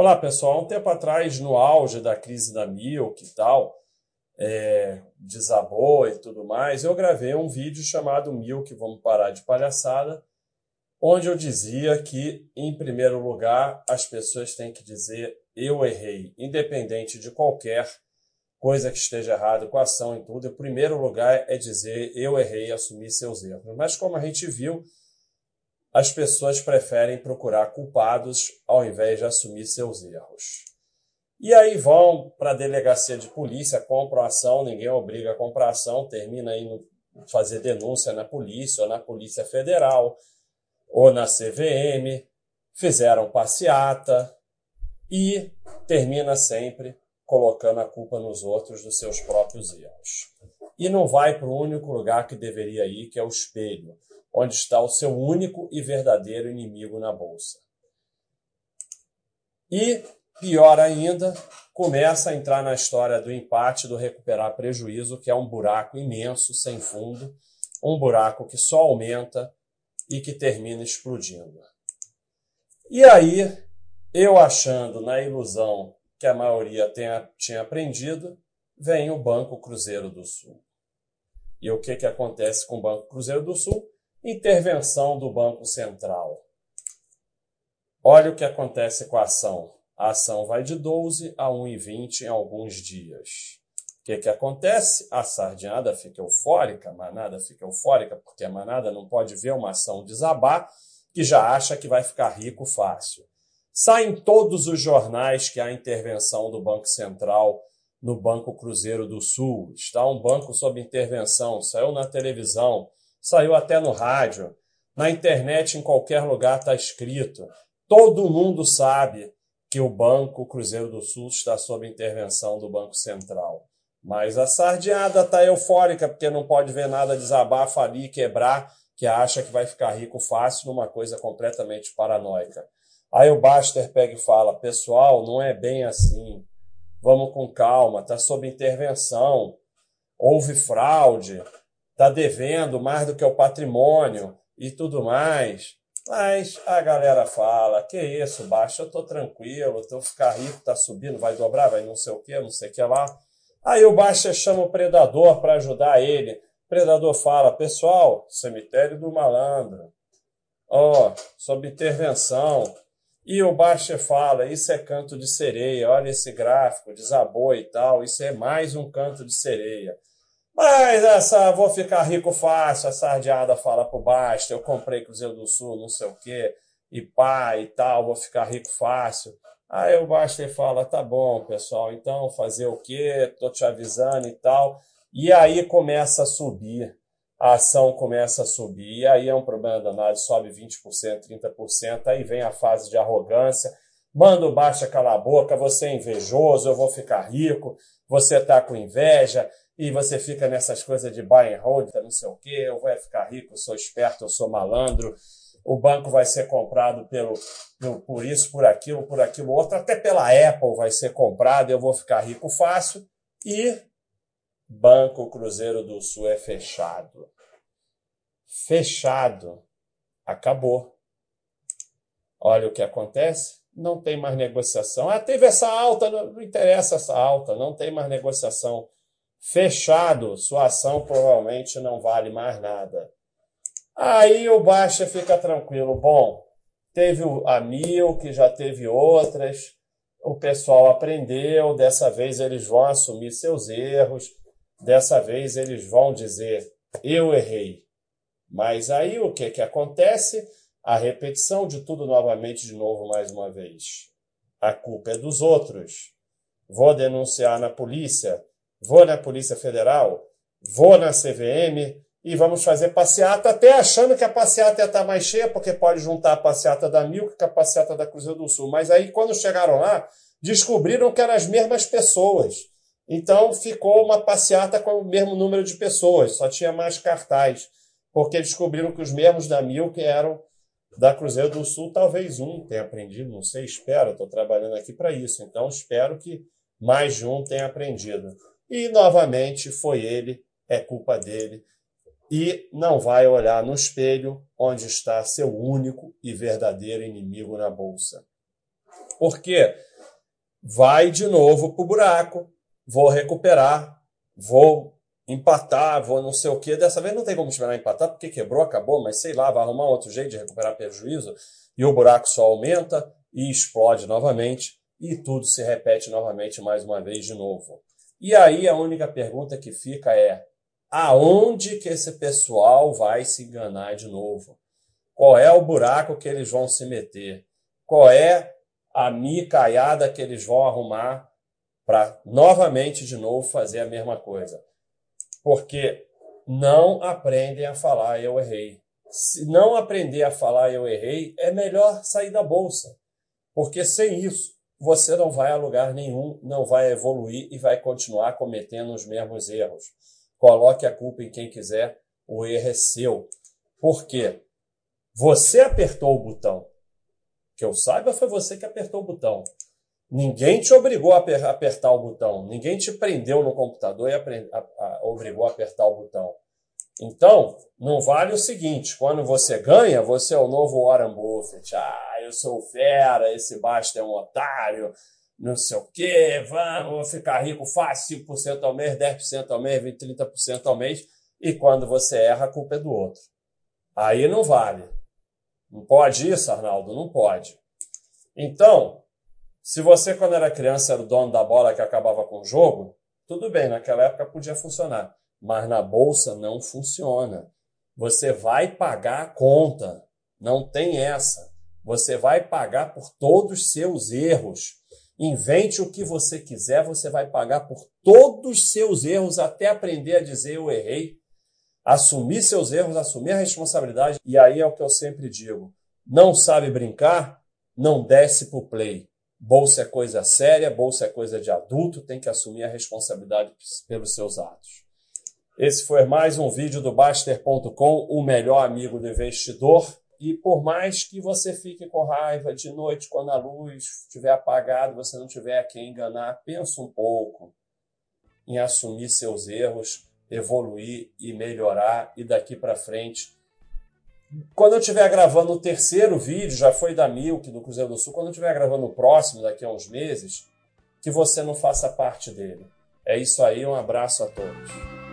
Olá, pessoal. Um tempo atrás, no auge da crise da Milk e tal, é, desabou e tudo mais, eu gravei um vídeo chamado Milk, vamos parar de palhaçada, onde eu dizia que, em primeiro lugar, as pessoas têm que dizer eu errei, independente de qualquer coisa que esteja errada com a ação e tudo. Em primeiro lugar é dizer eu errei, assumir seus erros. Mas como a gente viu, as pessoas preferem procurar culpados ao invés de assumir seus erros. E aí vão para a delegacia de polícia, compram ação, ninguém obriga a comprar ação, termina indo fazer denúncia na polícia, ou na Polícia Federal, ou na CVM, fizeram passeata e termina sempre colocando a culpa nos outros dos seus próprios erros. E não vai para o único lugar que deveria ir, que é o espelho onde está o seu único e verdadeiro inimigo na bolsa. E, pior ainda, começa a entrar na história do empate, do recuperar prejuízo, que é um buraco imenso, sem fundo, um buraco que só aumenta e que termina explodindo. E aí, eu achando na ilusão que a maioria tenha, tinha aprendido, vem o Banco Cruzeiro do Sul. E o que, que acontece com o Banco Cruzeiro do Sul? Intervenção do Banco Central. Olha o que acontece com a ação. A ação vai de 12 a 1,20 em alguns dias. O que, que acontece? A sardinhada fica eufórica, a manada fica eufórica, porque a manada não pode ver uma ação desabar que já acha que vai ficar rico fácil. Saem todos os jornais que há intervenção do Banco Central no Banco Cruzeiro do Sul. Está um banco sob intervenção, saiu na televisão saiu até no rádio, na internet, em qualquer lugar está escrito. Todo mundo sabe que o Banco Cruzeiro do Sul está sob intervenção do Banco Central. Mas a sardeada está eufórica porque não pode ver nada desabar, falir, quebrar, que acha que vai ficar rico fácil numa coisa completamente paranoica. Aí o Baster pega e fala: pessoal, não é bem assim. Vamos com calma, está sob intervenção. Houve fraude, está devendo mais do que o patrimônio e tudo mais. Mas a galera fala, que isso, baixa, eu tô tranquilo, tô ficar rico, tá subindo, vai dobrar, vai não sei o que, não sei o que lá. Aí o Baixa chama o predador para ajudar ele. O predador fala, pessoal, cemitério do malandro. Ó, oh, sob intervenção. E o Baixa fala, isso é canto de sereia, olha esse gráfico, desabou e tal, isso é mais um canto de sereia. Mas essa, vou ficar rico fácil, a sardeada fala pro Basta, eu comprei Cruzeiro do Sul, não sei o quê, e pá e tal, vou ficar rico fácil. Aí o Basta fala, tá bom, pessoal, então fazer o quê? Tô te avisando e tal. E aí começa a subir, a ação começa a subir, e aí é um problema danado, sobe 20%, 30%, aí vem a fase de arrogância, manda o Basta calar a boca, você é invejoso, eu vou ficar rico, você tá com inveja, e você fica nessas coisas de buy and hold, não sei o quê, eu vou ficar rico, eu sou esperto, eu sou malandro, o banco vai ser comprado pelo, pelo, por isso, por aquilo, por aquilo outro, até pela Apple vai ser comprado, eu vou ficar rico fácil, e Banco Cruzeiro do Sul é fechado. Fechado. Acabou. Olha o que acontece. Não tem mais negociação. Ah, teve essa alta, não interessa essa alta, não tem mais negociação fechado, sua ação provavelmente não vale mais nada. Aí o Baixa fica tranquilo. Bom, teve a Mil, que já teve outras, o pessoal aprendeu, dessa vez eles vão assumir seus erros, dessa vez eles vão dizer: eu errei. Mas aí o que, que acontece? A repetição de tudo novamente, de novo, mais uma vez. A culpa é dos outros. Vou denunciar na polícia vou na Polícia Federal, vou na CVM e vamos fazer passeata, até achando que a passeata ia estar mais cheia, porque pode juntar a passeata da Milk com a passeata da Cruzeiro do Sul. Mas aí, quando chegaram lá, descobriram que eram as mesmas pessoas. Então, ficou uma passeata com o mesmo número de pessoas, só tinha mais cartaz, porque descobriram que os mesmos da Milk eram da Cruzeiro do Sul, talvez um tenha aprendido, não sei, espero, estou trabalhando aqui para isso, então espero que mais de um tenha aprendido. E novamente foi ele, é culpa dele. E não vai olhar no espelho onde está seu único e verdadeiro inimigo na bolsa. Por quê? vai de novo para o buraco, vou recuperar, vou empatar, vou não sei o que. Dessa vez não tem como esperar empatar, porque quebrou, acabou, mas sei lá, vai arrumar um outro jeito de recuperar prejuízo e o buraco só aumenta e explode novamente e tudo se repete novamente mais uma vez de novo. E aí a única pergunta que fica é: aonde que esse pessoal vai se enganar de novo? Qual é o buraco que eles vão se meter? Qual é a micaiada que eles vão arrumar para novamente de novo fazer a mesma coisa? Porque não aprendem a falar eu errei. Se não aprender a falar eu errei, é melhor sair da bolsa. Porque sem isso, você não vai a lugar nenhum, não vai evoluir e vai continuar cometendo os mesmos erros. Coloque a culpa em quem quiser, o erro é seu. Por quê? Você apertou o botão. Que eu saiba, foi você que apertou o botão. Ninguém te obrigou a apertar o botão. Ninguém te prendeu no computador e obrigou a apertar o botão. Então, não vale o seguinte: quando você ganha, você é o novo Warren Buffett. Ah, eu sou fera, esse Basta é um otário, não sei o quê, vamos ficar rico fácil, 5% ao mês, 10% ao mês, 20%, 30% ao mês. E quando você erra, a culpa é do outro. Aí não vale. Não pode isso, Arnaldo? Não pode. Então, se você, quando era criança, era o dono da bola que acabava com o jogo, tudo bem, naquela época podia funcionar. Mas na bolsa não funciona. Você vai pagar a conta. Não tem essa. Você vai pagar por todos os seus erros. Invente o que você quiser, você vai pagar por todos os seus erros até aprender a dizer eu errei assumir seus erros, assumir a responsabilidade. E aí é o que eu sempre digo: não sabe brincar, não desce pro play. Bolsa é coisa séria, bolsa é coisa de adulto, tem que assumir a responsabilidade pelos seus atos. Esse foi mais um vídeo do Baster.com, o melhor amigo do investidor. E por mais que você fique com raiva de noite, quando a luz estiver apagada, você não tiver a quem enganar, pensa um pouco em assumir seus erros evoluir e melhorar e daqui para frente. Quando eu estiver gravando o terceiro vídeo, já foi da Milk do Cruzeiro do Sul, quando eu estiver gravando o próximo daqui a uns meses, que você não faça parte dele. É isso aí, um abraço a todos.